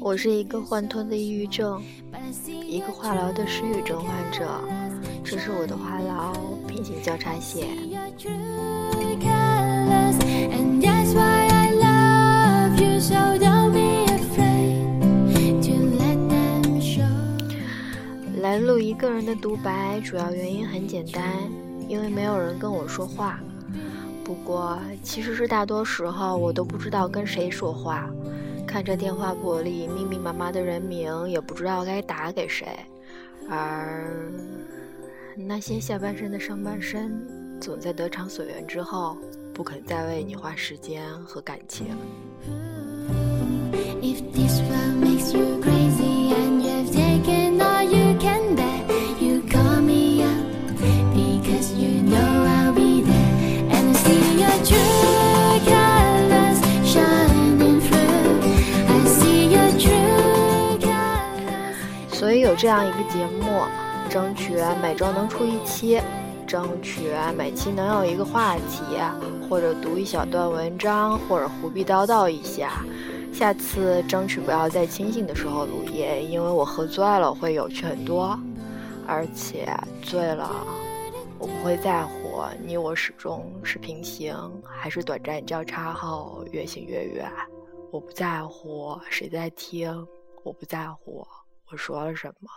我是一个患脱的抑郁症，一个化疗的失语症患者。这是我的话痨平行交叉线。来录一个人的独白，主要原因很简单，因为没有人跟我说话。不过，其实是大多时候我都不知道跟谁说话，看着电话簿里密密麻麻的人名，也不知道该打给谁。而那些下半身的上半身，总在得偿所愿之后，不肯再为你花时间和感情。所以有这样一个节目，争取每周能出一期，争取每期能有一个话题，或者读一小段文章，或者胡逼叨叨一下。下次争取不要在清醒的时候录音，因为我喝醉了会有趣很多，而且醉了我不会在乎你我始终是平行还是短暂交叉后越行越远，我不在乎谁在听，我不在乎。我说了什么？